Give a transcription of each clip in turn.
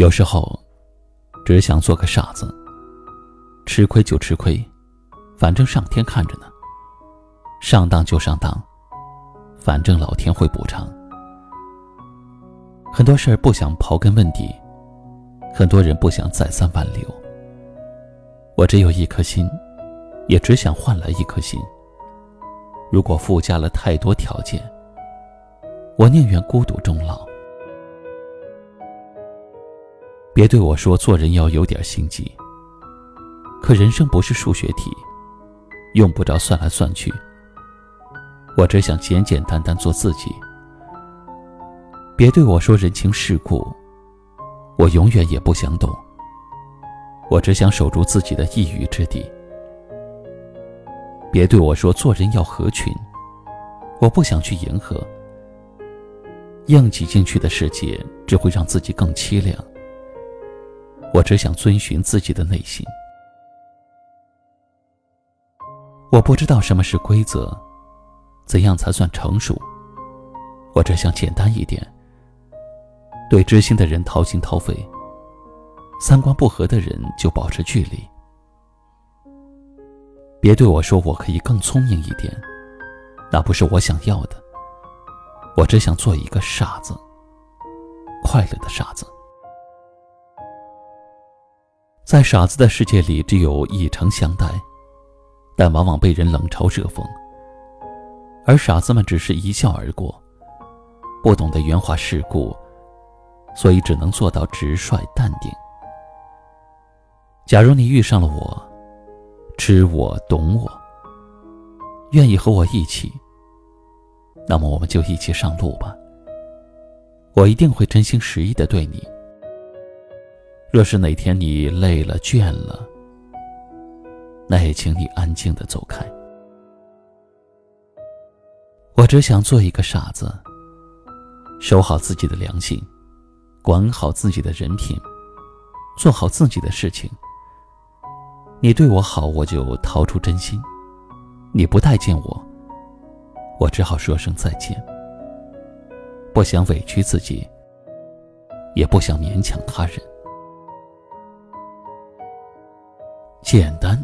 有时候，只想做个傻子。吃亏就吃亏，反正上天看着呢。上当就上当，反正老天会补偿。很多事儿不想刨根问底，很多人不想再三挽留。我只有一颗心，也只想换来一颗心。如果附加了太多条件，我宁愿孤独终老。别对我说做人要有点心机。可人生不是数学题，用不着算来算去。我只想简简单单做自己。别对我说人情世故，我永远也不想懂。我只想守住自己的一隅之地。别对我说做人要合群，我不想去迎合。硬挤进去的世界只会让自己更凄凉。我只想遵循自己的内心。我不知道什么是规则，怎样才算成熟。我只想简单一点，对知心的人掏心掏肺，三观不合的人就保持距离。别对我说我可以更聪明一点，那不是我想要的。我只想做一个傻子，快乐的傻子。在傻子的世界里，只有以诚相待，但往往被人冷嘲热讽。而傻子们只是一笑而过，不懂得圆滑世故，所以只能做到直率淡定。假如你遇上了我，知我懂我，愿意和我一起，那么我们就一起上路吧。我一定会真心实意的对你。若是哪天你累了倦了，那也请你安静的走开。我只想做一个傻子，守好自己的良心，管好自己的人品，做好自己的事情。你对我好，我就掏出真心；你不待见我，我只好说声再见。不想委屈自己，也不想勉强他人。简单，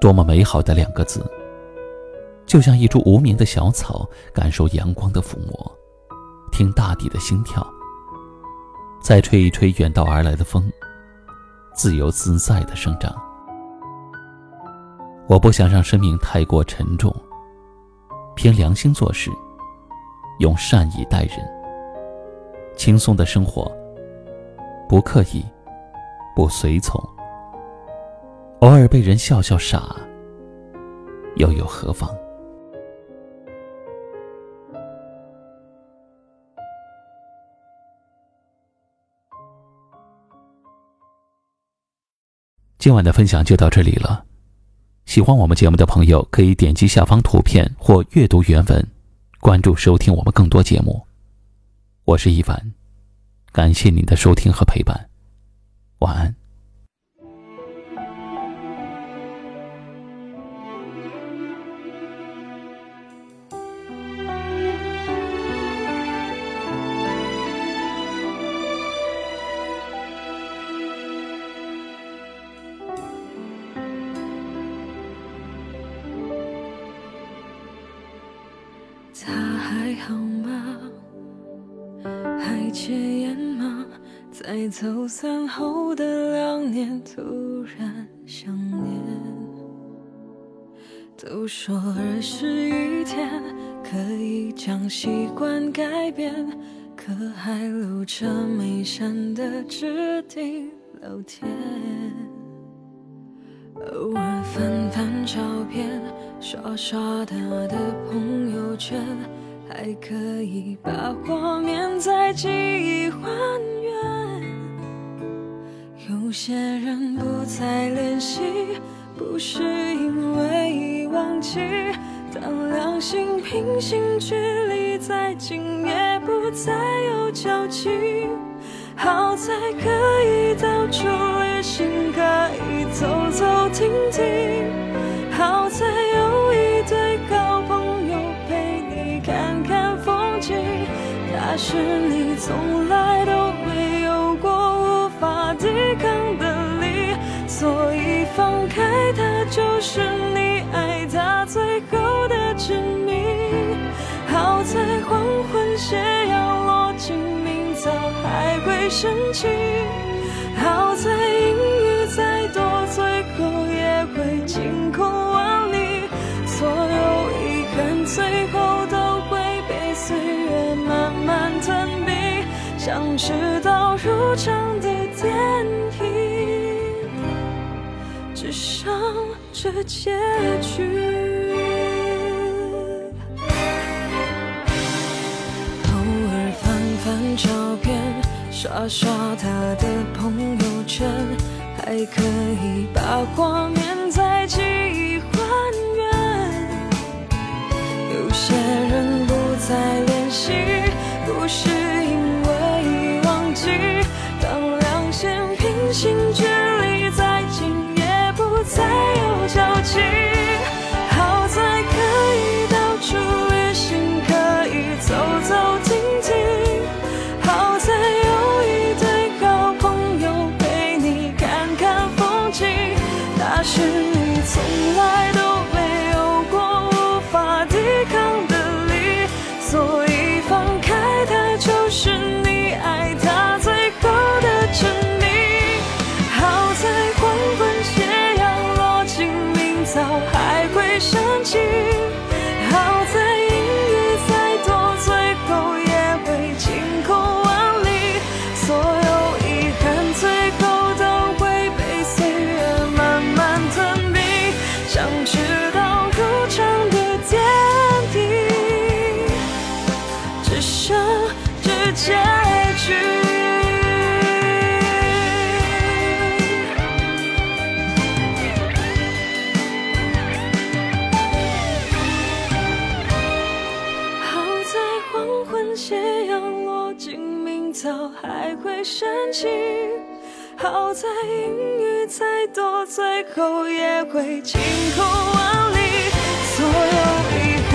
多么美好的两个字！就像一株无名的小草，感受阳光的抚摸，听大地的心跳，再吹一吹远道而来的风，自由自在的生长。我不想让生命太过沉重，凭良心做事，用善意待人，轻松的生活，不刻意，不随从。偶尔被人笑笑傻，又有何妨？今晚的分享就到这里了。喜欢我们节目的朋友，可以点击下方图片或阅读原文，关注收听我们更多节目。我是一凡，感谢您的收听和陪伴，晚安。他还好吗？还戒烟吗？在走散后的两年，突然想念。都说二十一天可以将习惯改变，可还留着没删的置顶聊天。偶尔翻翻照片，刷刷他的朋友圈，还可以把画面在记忆还原。有些人不再联系，不是因为忘记，当两心平行距离再近，也不再有交集。好在可以到处旅行，是你从来都没有过无法抵抗的力，所以放开他就是你爱他最后的证明。好在黄昏斜阳落尽，明早还会升起。好在事到入场的电影，只剩这结局。偶尔翻翻照片，刷刷他的朋友圈，还可以把画情神奇。还会想起。好在阴雨再多，最后也会晴空万里。所有遗憾